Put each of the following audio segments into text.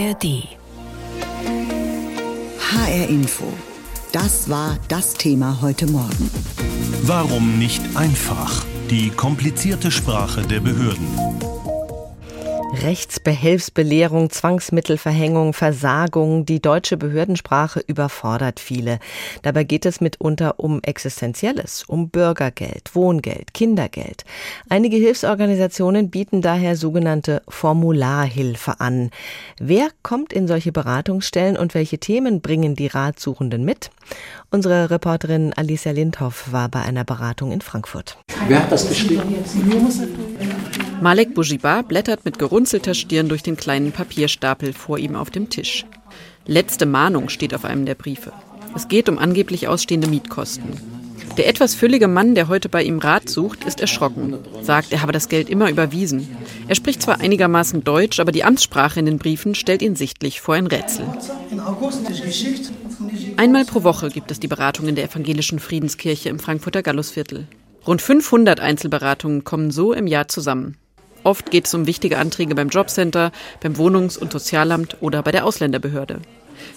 ARD. HR Info. Das war das Thema heute Morgen. Warum nicht einfach? Die komplizierte Sprache der Behörden. Rechtsbehelfsbelehrung, Zwangsmittelverhängung, Versagung. Die deutsche Behördensprache überfordert viele. Dabei geht es mitunter um Existenzielles, um Bürgergeld, Wohngeld, Kindergeld. Einige Hilfsorganisationen bieten daher sogenannte Formularhilfe an. Wer kommt in solche Beratungsstellen und welche Themen bringen die Ratsuchenden mit? Unsere Reporterin Alicia Lindhoff war bei einer Beratung in Frankfurt. Wer hat das geschrieben? Malek Boujiba blättert mit gerunzelter Stirn durch den kleinen Papierstapel vor ihm auf dem Tisch. Letzte Mahnung steht auf einem der Briefe. Es geht um angeblich ausstehende Mietkosten. Der etwas füllige Mann, der heute bei ihm Rat sucht, ist erschrocken, sagt, er habe das Geld immer überwiesen. Er spricht zwar einigermaßen Deutsch, aber die Amtssprache in den Briefen stellt ihn sichtlich vor ein Rätsel. Einmal pro Woche gibt es die Beratung in der evangelischen Friedenskirche im Frankfurter Gallusviertel. Rund 500 Einzelberatungen kommen so im Jahr zusammen. Oft geht es um wichtige Anträge beim Jobcenter, beim Wohnungs- und Sozialamt oder bei der Ausländerbehörde.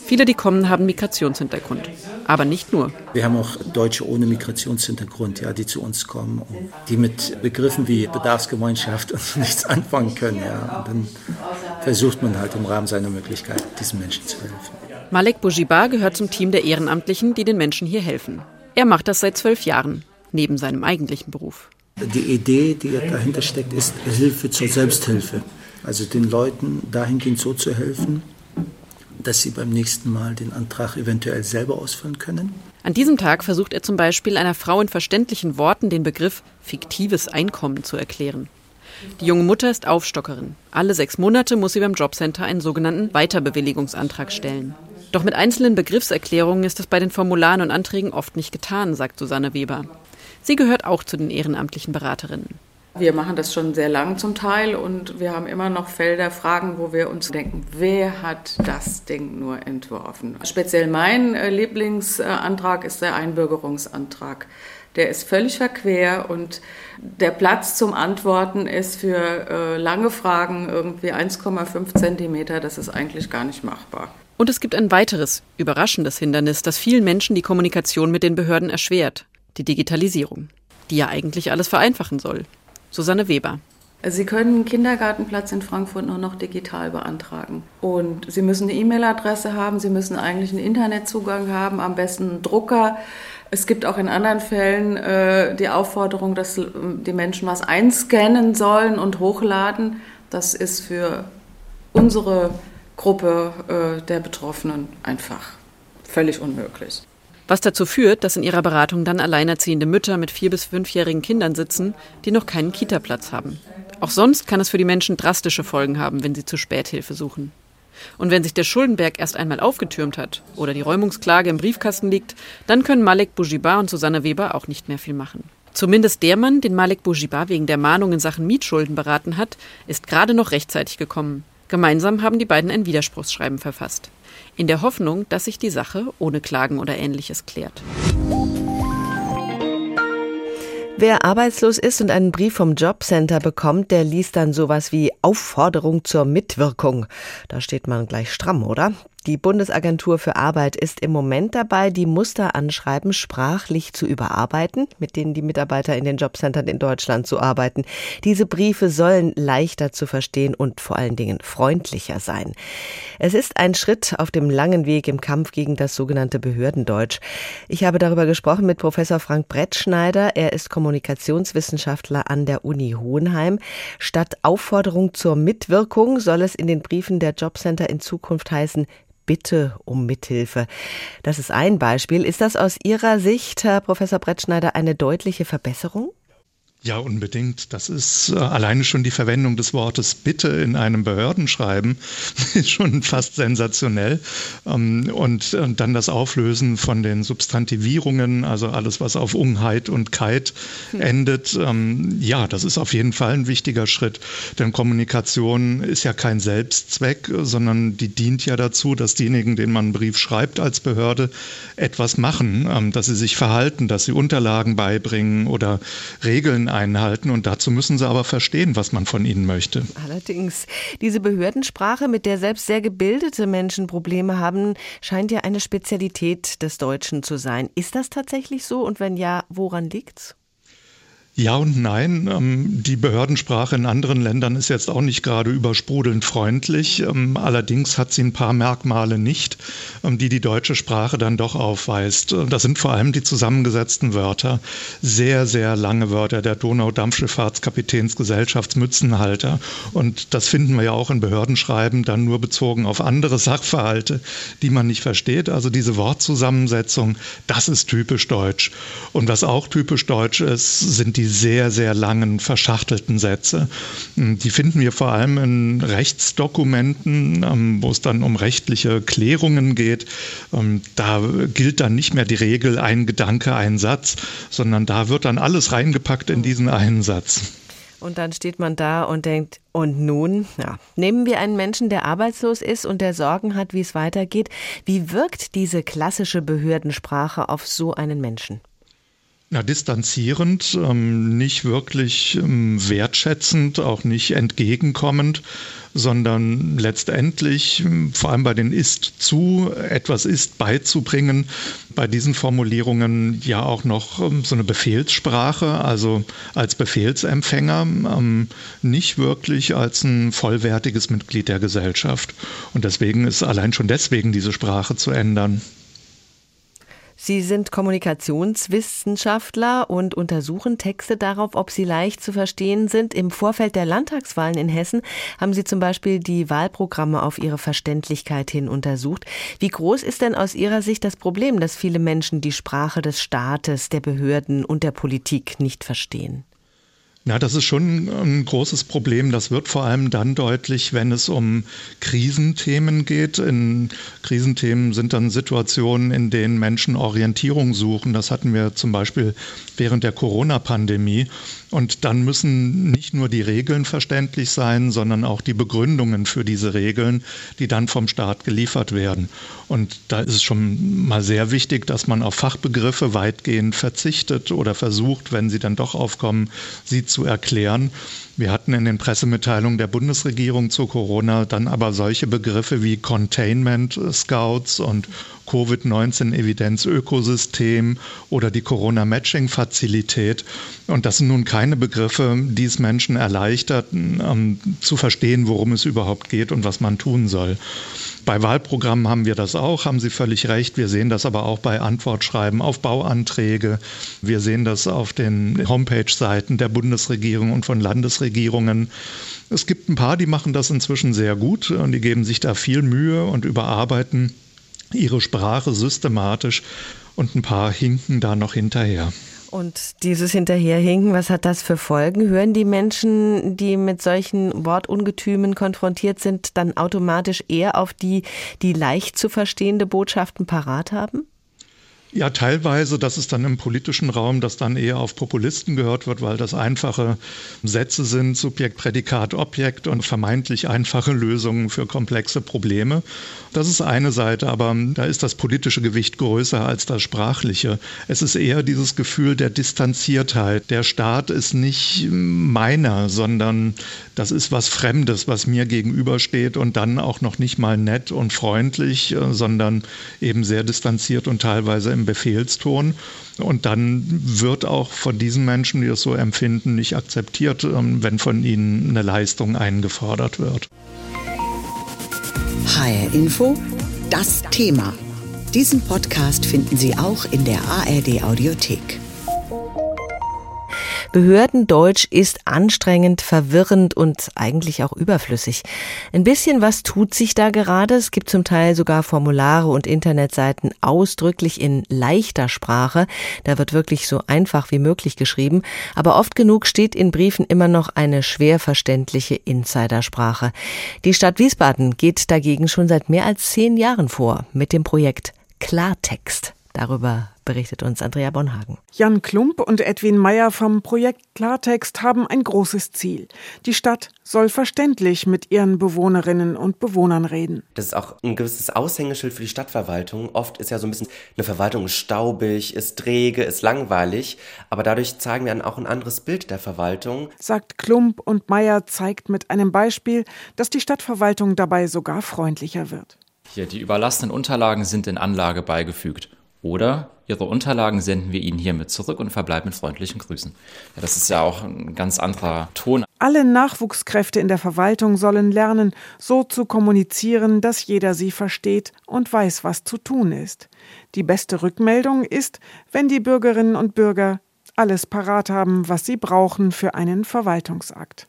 Viele, die kommen, haben Migrationshintergrund. Aber nicht nur. Wir haben auch Deutsche ohne Migrationshintergrund, ja, die zu uns kommen, die mit Begriffen wie Bedarfsgemeinschaft und nichts anfangen können. Ja. Und dann versucht man halt im Rahmen seiner Möglichkeit, diesen Menschen zu helfen. Malek Boujiba gehört zum Team der Ehrenamtlichen, die den Menschen hier helfen. Er macht das seit zwölf Jahren, neben seinem eigentlichen Beruf. Die Idee, die dahinter steckt, ist Hilfe zur Selbsthilfe. Also den Leuten dahingehend so zu helfen, dass sie beim nächsten Mal den Antrag eventuell selber ausfüllen können. An diesem Tag versucht er zum Beispiel einer Frau in verständlichen Worten den Begriff fiktives Einkommen zu erklären. Die junge Mutter ist Aufstockerin. Alle sechs Monate muss sie beim Jobcenter einen sogenannten Weiterbewilligungsantrag stellen. Doch mit einzelnen Begriffserklärungen ist das bei den Formularen und Anträgen oft nicht getan, sagt Susanne Weber. Sie gehört auch zu den ehrenamtlichen Beraterinnen. Wir machen das schon sehr lang zum Teil und wir haben immer noch Felder, Fragen, wo wir uns denken, wer hat das Ding nur entworfen? Speziell mein äh, Lieblingsantrag ist der Einbürgerungsantrag. Der ist völlig verquer und der Platz zum Antworten ist für äh, lange Fragen irgendwie 1,5 Zentimeter. Das ist eigentlich gar nicht machbar. Und es gibt ein weiteres, überraschendes Hindernis, das vielen Menschen die Kommunikation mit den Behörden erschwert die Digitalisierung, die ja eigentlich alles vereinfachen soll. Susanne Weber. Sie können einen Kindergartenplatz in Frankfurt nur noch digital beantragen. Und Sie müssen eine E-Mail-Adresse haben, Sie müssen eigentlich einen Internetzugang haben, am besten einen Drucker. Es gibt auch in anderen Fällen äh, die Aufforderung, dass die Menschen was einscannen sollen und hochladen. Das ist für unsere Gruppe äh, der Betroffenen einfach völlig unmöglich. Was dazu führt, dass in ihrer Beratung dann alleinerziehende Mütter mit vier- bis fünfjährigen Kindern sitzen, die noch keinen Kita-Platz haben. Auch sonst kann es für die Menschen drastische Folgen haben, wenn sie zu spät Hilfe suchen. Und wenn sich der Schuldenberg erst einmal aufgetürmt hat oder die Räumungsklage im Briefkasten liegt, dann können Malek Boujiba und Susanne Weber auch nicht mehr viel machen. Zumindest der Mann, den Malek Boujiba wegen der Mahnung in Sachen Mietschulden beraten hat, ist gerade noch rechtzeitig gekommen. Gemeinsam haben die beiden ein Widerspruchsschreiben verfasst in der Hoffnung, dass sich die Sache ohne Klagen oder ähnliches klärt. Wer arbeitslos ist und einen Brief vom Jobcenter bekommt, der liest dann sowas wie Aufforderung zur Mitwirkung. Da steht man gleich stramm, oder? Die Bundesagentur für Arbeit ist im Moment dabei, die Musteranschreiben sprachlich zu überarbeiten, mit denen die Mitarbeiter in den Jobcentern in Deutschland zu arbeiten. Diese Briefe sollen leichter zu verstehen und vor allen Dingen freundlicher sein. Es ist ein Schritt auf dem langen Weg im Kampf gegen das sogenannte Behördendeutsch. Ich habe darüber gesprochen mit Professor Frank Brettschneider. Er ist Kommunikationswissenschaftler an der Uni Hohenheim. Statt Aufforderung zur Mitwirkung soll es in den Briefen der Jobcenter in Zukunft heißen, Bitte um Mithilfe. Das ist ein Beispiel. Ist das aus Ihrer Sicht, Herr Professor Brettschneider, eine deutliche Verbesserung? Ja, unbedingt. Das ist äh, alleine schon die Verwendung des Wortes Bitte in einem Behördenschreiben ist schon fast sensationell. Ähm, und, und, dann das Auflösen von den Substantivierungen, also alles, was auf Ungheit und Keit hm. endet. Ähm, ja, das ist auf jeden Fall ein wichtiger Schritt. Denn Kommunikation ist ja kein Selbstzweck, sondern die dient ja dazu, dass diejenigen, denen man einen Brief schreibt als Behörde, etwas machen, ähm, dass sie sich verhalten, dass sie Unterlagen beibringen oder Regeln einhalten und dazu müssen sie aber verstehen, was man von ihnen möchte. Allerdings, diese Behördensprache, mit der selbst sehr gebildete Menschen Probleme haben, scheint ja eine Spezialität des Deutschen zu sein. Ist das tatsächlich so und wenn ja, woran liegt's? Ja und nein. Ähm, die Behördensprache in anderen Ländern ist jetzt auch nicht gerade übersprudelnd freundlich. Ähm, allerdings hat sie ein paar Merkmale nicht, ähm, die die deutsche Sprache dann doch aufweist. Das sind vor allem die zusammengesetzten Wörter. Sehr, sehr lange Wörter der Donau-Dampfschifffahrtskapitänsgesellschaftsmützenhalter. Und das finden wir ja auch in Behördenschreiben dann nur bezogen auf andere Sachverhalte, die man nicht versteht. Also diese Wortzusammensetzung, das ist typisch deutsch. Und was auch typisch deutsch ist, sind die die sehr, sehr langen, verschachtelten Sätze. Hm, die finden wir vor allem in Rechtsdokumenten, ähm, wo es dann um rechtliche Klärungen geht. Ähm, da gilt dann nicht mehr die Regel ein Gedanke, ein Satz, sondern da wird dann alles reingepackt in diesen einen Satz. Und dann steht man da und denkt, und nun, ja, nehmen wir einen Menschen, der arbeitslos ist und der Sorgen hat, wie es weitergeht. Wie wirkt diese klassische Behördensprache auf so einen Menschen? Ja, distanzierend, ähm, nicht wirklich ähm, wertschätzend, auch nicht entgegenkommend, sondern letztendlich, ähm, vor allem bei den Ist zu, etwas ist beizubringen, bei diesen Formulierungen ja auch noch ähm, so eine Befehlssprache, also als Befehlsempfänger, ähm, nicht wirklich als ein vollwertiges Mitglied der Gesellschaft. Und deswegen ist allein schon deswegen diese Sprache zu ändern. Sie sind Kommunikationswissenschaftler und untersuchen Texte darauf, ob sie leicht zu verstehen sind. Im Vorfeld der Landtagswahlen in Hessen haben Sie zum Beispiel die Wahlprogramme auf ihre Verständlichkeit hin untersucht. Wie groß ist denn aus Ihrer Sicht das Problem, dass viele Menschen die Sprache des Staates, der Behörden und der Politik nicht verstehen? Ja, das ist schon ein großes Problem. Das wird vor allem dann deutlich, wenn es um Krisenthemen geht. In Krisenthemen sind dann Situationen, in denen Menschen Orientierung suchen. Das hatten wir zum Beispiel während der Corona-Pandemie. Und dann müssen nicht nur die Regeln verständlich sein, sondern auch die Begründungen für diese Regeln, die dann vom Staat geliefert werden. Und da ist es schon mal sehr wichtig, dass man auf Fachbegriffe weitgehend verzichtet oder versucht, wenn sie dann doch aufkommen, sie zu erklären. Wir hatten in den Pressemitteilungen der Bundesregierung zu Corona dann aber solche Begriffe wie Containment Scouts und Covid-19-Evidenz-Ökosystem oder die Corona-Matching-Fazilität. Und das sind nun keine Begriffe, die es Menschen erleichterten, ähm, zu verstehen, worum es überhaupt geht und was man tun soll. Bei Wahlprogrammen haben wir das auch, haben Sie völlig recht. Wir sehen das aber auch bei Antwortschreiben auf Bauanträge. Wir sehen das auf den Homepage-Seiten der Bundesregierung und von Landesregierungen. Es gibt ein paar, die machen das inzwischen sehr gut und die geben sich da viel Mühe und überarbeiten ihre Sprache systematisch und ein paar hinken da noch hinterher. Und dieses Hinterherhinken, was hat das für Folgen? Hören die Menschen, die mit solchen Wortungetümen konfrontiert sind, dann automatisch eher auf die, die leicht zu verstehende Botschaften parat haben? Ja, teilweise, das ist dann im politischen Raum, dass dann eher auf Populisten gehört wird, weil das einfache Sätze sind, Subjekt, Prädikat, Objekt und vermeintlich einfache Lösungen für komplexe Probleme. Das ist eine Seite, aber da ist das politische Gewicht größer als das sprachliche. Es ist eher dieses Gefühl der Distanziertheit. Der Staat ist nicht meiner, sondern das ist was Fremdes, was mir gegenübersteht und dann auch noch nicht mal nett und freundlich, äh, sondern eben sehr distanziert und teilweise im Befehlston. Und dann wird auch von diesen Menschen, die das so empfinden, nicht akzeptiert, ähm, wenn von ihnen eine Leistung eingefordert wird. HR Info, das Thema. Diesen Podcast finden Sie auch in der ARD Audiothek. Behördendeutsch ist anstrengend, verwirrend und eigentlich auch überflüssig. Ein bisschen was tut sich da gerade. Es gibt zum Teil sogar Formulare und Internetseiten ausdrücklich in leichter Sprache. Da wird wirklich so einfach wie möglich geschrieben. Aber oft genug steht in Briefen immer noch eine schwer verständliche Insidersprache. Die Stadt Wiesbaden geht dagegen schon seit mehr als zehn Jahren vor mit dem Projekt Klartext. Darüber berichtet uns Andrea Bonhagen. Jan Klump und Edwin Meyer vom Projekt Klartext haben ein großes Ziel. Die Stadt soll verständlich mit ihren Bewohnerinnen und Bewohnern reden. Das ist auch ein gewisses Aushängeschild für die Stadtverwaltung. Oft ist ja so ein bisschen eine Verwaltung staubig, ist träge, ist langweilig, aber dadurch zeigen wir dann auch ein anderes Bild der Verwaltung. Sagt Klump und Meyer zeigt mit einem Beispiel, dass die Stadtverwaltung dabei sogar freundlicher wird. Hier, die überlassenen Unterlagen sind in Anlage beigefügt. Oder Ihre Unterlagen senden wir Ihnen hiermit zurück und verbleiben mit freundlichen Grüßen. Ja, das ist ja auch ein ganz anderer Ton. Alle Nachwuchskräfte in der Verwaltung sollen lernen, so zu kommunizieren, dass jeder sie versteht und weiß, was zu tun ist. Die beste Rückmeldung ist, wenn die Bürgerinnen und Bürger alles parat haben, was sie brauchen für einen Verwaltungsakt.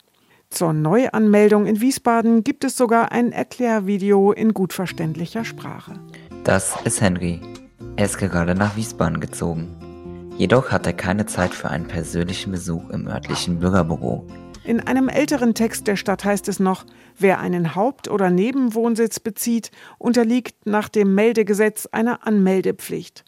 Zur Neuanmeldung in Wiesbaden gibt es sogar ein Erklärvideo in gut verständlicher Sprache. Das ist Henry. Er ist gerade nach Wiesbaden gezogen. Jedoch hat er keine Zeit für einen persönlichen Besuch im örtlichen Bürgerbüro. In einem älteren Text der Stadt heißt es noch, wer einen Haupt- oder Nebenwohnsitz bezieht, unterliegt nach dem Meldegesetz einer Anmeldepflicht.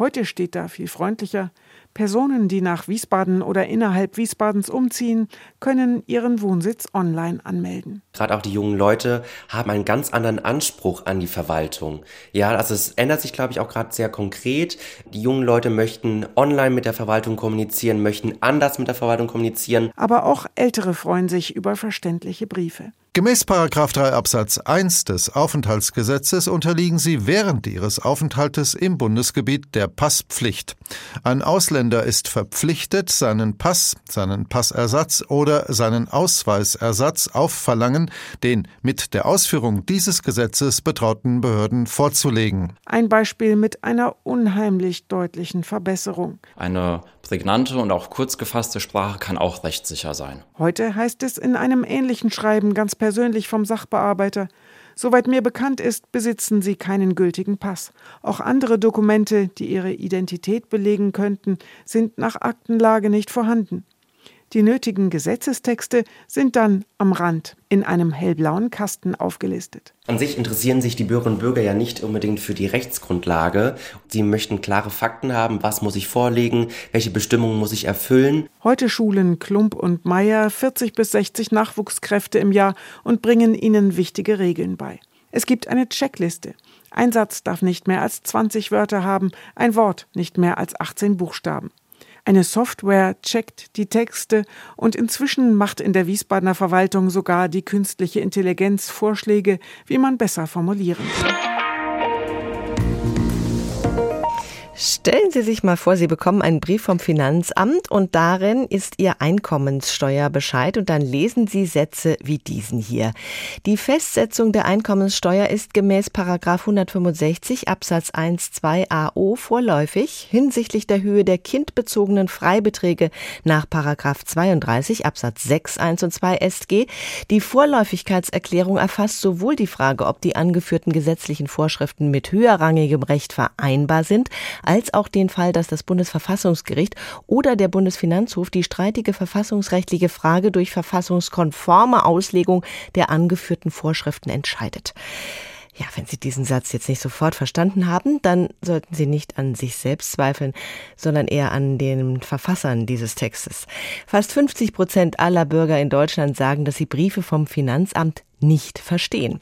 Heute steht da viel freundlicher, Personen, die nach Wiesbaden oder innerhalb Wiesbadens umziehen, können ihren Wohnsitz online anmelden. Gerade auch die jungen Leute haben einen ganz anderen Anspruch an die Verwaltung. Ja, also es ändert sich, glaube ich, auch gerade sehr konkret. Die jungen Leute möchten online mit der Verwaltung kommunizieren, möchten anders mit der Verwaltung kommunizieren. Aber auch Ältere freuen sich über verständliche Briefe. Gemäß 3 Absatz 1 des Aufenthaltsgesetzes unterliegen sie während ihres Aufenthaltes im Bundesgebiet der Passpflicht. Ein Ausländer ist verpflichtet, seinen Pass, seinen Passersatz oder seinen Ausweisersatz auf Verlangen den mit der Ausführung dieses Gesetzes betrauten Behörden vorzulegen. Ein Beispiel mit einer unheimlich deutlichen Verbesserung. Eine prägnante und auch kurz gefasste Sprache kann auch rechtssicher sein. Heute heißt es in einem ähnlichen Schreiben ganz persönlich vom Sachbearbeiter. Soweit mir bekannt ist, besitzen sie keinen gültigen Pass. Auch andere Dokumente, die ihre Identität belegen könnten, sind nach Aktenlage nicht vorhanden. Die nötigen Gesetzestexte sind dann am Rand in einem hellblauen Kasten aufgelistet. An sich interessieren sich die Bürgerinnen und Bürger ja nicht unbedingt für die Rechtsgrundlage. Sie möchten klare Fakten haben, was muss ich vorlegen, welche Bestimmungen muss ich erfüllen. Heute schulen Klump und Meyer 40 bis 60 Nachwuchskräfte im Jahr und bringen ihnen wichtige Regeln bei. Es gibt eine Checkliste. Ein Satz darf nicht mehr als 20 Wörter haben, ein Wort nicht mehr als 18 Buchstaben. Eine Software checkt die Texte und inzwischen macht in der Wiesbadener Verwaltung sogar die künstliche Intelligenz Vorschläge, wie man besser formulieren kann. Stellen Sie sich mal vor, Sie bekommen einen Brief vom Finanzamt und darin ist Ihr Einkommenssteuerbescheid und dann lesen Sie Sätze wie diesen hier. Die Festsetzung der Einkommenssteuer ist gemäß Paragraf 165 Absatz 1 2 AO vorläufig hinsichtlich der Höhe der kindbezogenen Freibeträge nach Paragraf 32 Absatz 6 1 und 2 StG. Die Vorläufigkeitserklärung erfasst sowohl die Frage, ob die angeführten gesetzlichen Vorschriften mit höherrangigem Recht vereinbar sind, als auch den Fall, dass das Bundesverfassungsgericht oder der Bundesfinanzhof die streitige verfassungsrechtliche Frage durch verfassungskonforme Auslegung der angeführten Vorschriften entscheidet. Ja, wenn Sie diesen Satz jetzt nicht sofort verstanden haben, dann sollten Sie nicht an sich selbst zweifeln, sondern eher an den Verfassern dieses Textes. Fast 50 Prozent aller Bürger in Deutschland sagen, dass sie Briefe vom Finanzamt nicht verstehen.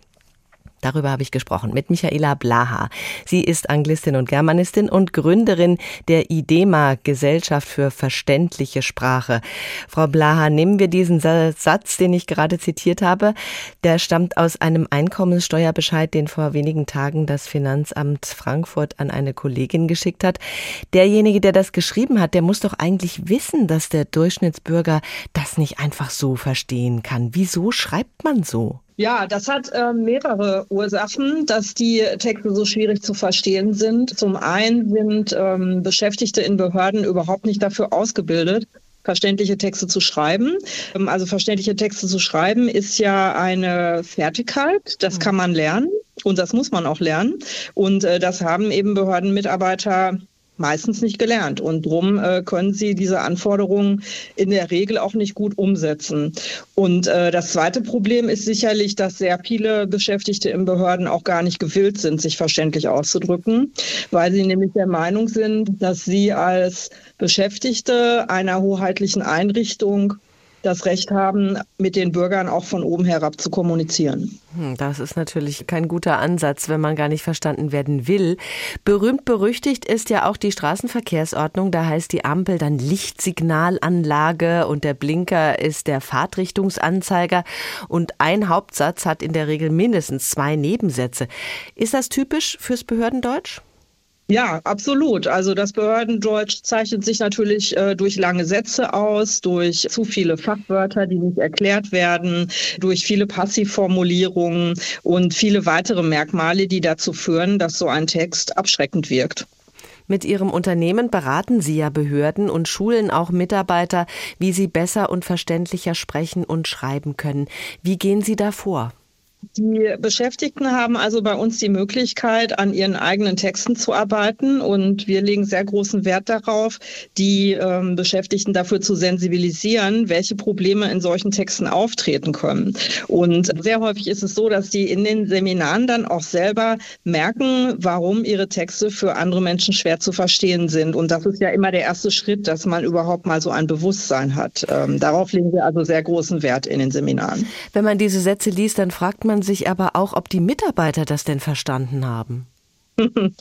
Darüber habe ich gesprochen mit Michaela Blaha. Sie ist Anglistin und Germanistin und Gründerin der IDEMA Gesellschaft für verständliche Sprache. Frau Blaha, nehmen wir diesen Satz, den ich gerade zitiert habe. Der stammt aus einem Einkommenssteuerbescheid, den vor wenigen Tagen das Finanzamt Frankfurt an eine Kollegin geschickt hat. Derjenige, der das geschrieben hat, der muss doch eigentlich wissen, dass der Durchschnittsbürger das nicht einfach so verstehen kann. Wieso schreibt man so? Ja, das hat äh, mehrere Ursachen, dass die Texte so schwierig zu verstehen sind. Zum einen sind ähm, Beschäftigte in Behörden überhaupt nicht dafür ausgebildet, verständliche Texte zu schreiben. Ähm, also verständliche Texte zu schreiben ist ja eine Fertigkeit, das kann man lernen und das muss man auch lernen. Und äh, das haben eben Behördenmitarbeiter meistens nicht gelernt. Und drum äh, können sie diese Anforderungen in der Regel auch nicht gut umsetzen. Und äh, das zweite Problem ist sicherlich, dass sehr viele Beschäftigte in Behörden auch gar nicht gewillt sind, sich verständlich auszudrücken, weil sie nämlich der Meinung sind, dass sie als Beschäftigte einer hoheitlichen Einrichtung das Recht haben, mit den Bürgern auch von oben herab zu kommunizieren. Hm, das ist natürlich kein guter Ansatz, wenn man gar nicht verstanden werden will. Berühmt berüchtigt ist ja auch die Straßenverkehrsordnung. Da heißt die Ampel dann Lichtsignalanlage und der Blinker ist der Fahrtrichtungsanzeiger. Und ein Hauptsatz hat in der Regel mindestens zwei Nebensätze. Ist das typisch fürs Behördendeutsch? Ja, absolut. Also das Behördendeutsch zeichnet sich natürlich äh, durch lange Sätze aus, durch zu viele Fachwörter, die nicht erklärt werden, durch viele Passivformulierungen und viele weitere Merkmale, die dazu führen, dass so ein Text abschreckend wirkt. Mit Ihrem Unternehmen beraten Sie ja Behörden und schulen auch Mitarbeiter, wie sie besser und verständlicher sprechen und schreiben können. Wie gehen Sie da vor? Die Beschäftigten haben also bei uns die Möglichkeit, an ihren eigenen Texten zu arbeiten und wir legen sehr großen Wert darauf, die ähm, Beschäftigten dafür zu sensibilisieren, welche Probleme in solchen Texten auftreten können. Und sehr häufig ist es so, dass die in den Seminaren dann auch selber merken, warum ihre Texte für andere Menschen schwer zu verstehen sind. Und das ist ja immer der erste Schritt, dass man überhaupt mal so ein Bewusstsein hat. Ähm, darauf legen wir also sehr großen Wert in den Seminaren. Wenn man diese Sätze liest, dann fragt man sich aber auch, ob die Mitarbeiter das denn verstanden haben.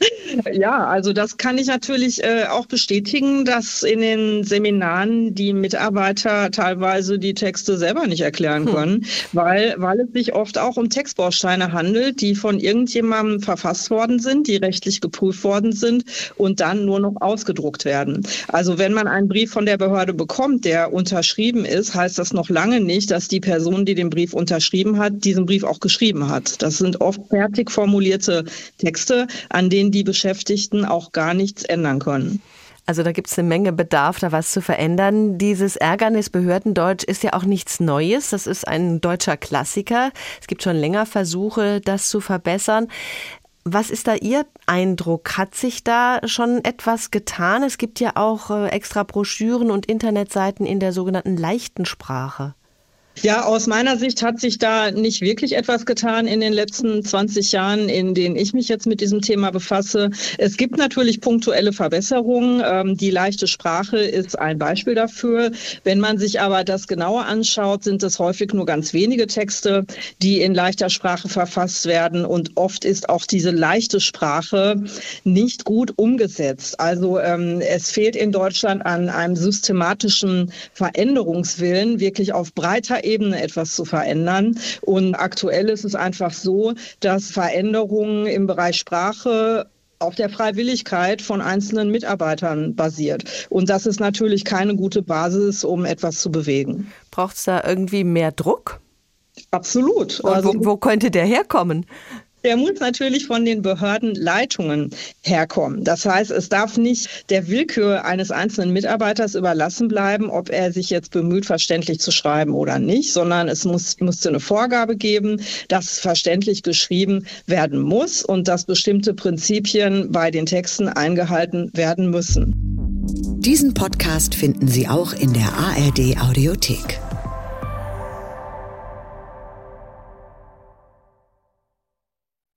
Ja, also das kann ich natürlich äh, auch bestätigen, dass in den Seminaren die Mitarbeiter teilweise die Texte selber nicht erklären hm. können, hm. weil, weil es sich oft auch um Textbausteine handelt, die von irgendjemandem verfasst worden sind, die rechtlich geprüft worden sind und dann nur noch ausgedruckt werden. Also wenn man einen Brief von der Behörde bekommt, der unterschrieben ist, heißt das noch lange nicht, dass die Person, die den Brief unterschrieben hat, diesen Brief auch geschrieben hat. Das sind oft fertig formulierte Texte, an denen die Beschäftigten auch gar nichts ändern können. Also da gibt es eine Menge Bedarf, da was zu verändern. Dieses Ärgernis Behördendeutsch ist ja auch nichts Neues. Das ist ein deutscher Klassiker. Es gibt schon länger Versuche, das zu verbessern. Was ist da Ihr Eindruck? Hat sich da schon etwas getan? Es gibt ja auch äh, extra Broschüren und Internetseiten in der sogenannten leichten Sprache. Ja, aus meiner Sicht hat sich da nicht wirklich etwas getan in den letzten 20 Jahren, in denen ich mich jetzt mit diesem Thema befasse. Es gibt natürlich punktuelle Verbesserungen. Ähm, die leichte Sprache ist ein Beispiel dafür. Wenn man sich aber das genauer anschaut, sind es häufig nur ganz wenige Texte, die in leichter Sprache verfasst werden. Und oft ist auch diese leichte Sprache nicht gut umgesetzt. Also ähm, es fehlt in Deutschland an einem systematischen Veränderungswillen, wirklich auf breiter Ebene etwas zu verändern. Und aktuell ist es einfach so, dass Veränderungen im Bereich Sprache auf der Freiwilligkeit von einzelnen Mitarbeitern basiert. Und das ist natürlich keine gute Basis, um etwas zu bewegen. Braucht es da irgendwie mehr Druck? Absolut. Und also, wo, wo könnte der herkommen? Der muss natürlich von den Behördenleitungen herkommen. Das heißt, es darf nicht der Willkür eines einzelnen Mitarbeiters überlassen bleiben, ob er sich jetzt bemüht, verständlich zu schreiben oder nicht, sondern es muss, musste eine Vorgabe geben, dass verständlich geschrieben werden muss und dass bestimmte Prinzipien bei den Texten eingehalten werden müssen. Diesen Podcast finden Sie auch in der ARD Audiothek.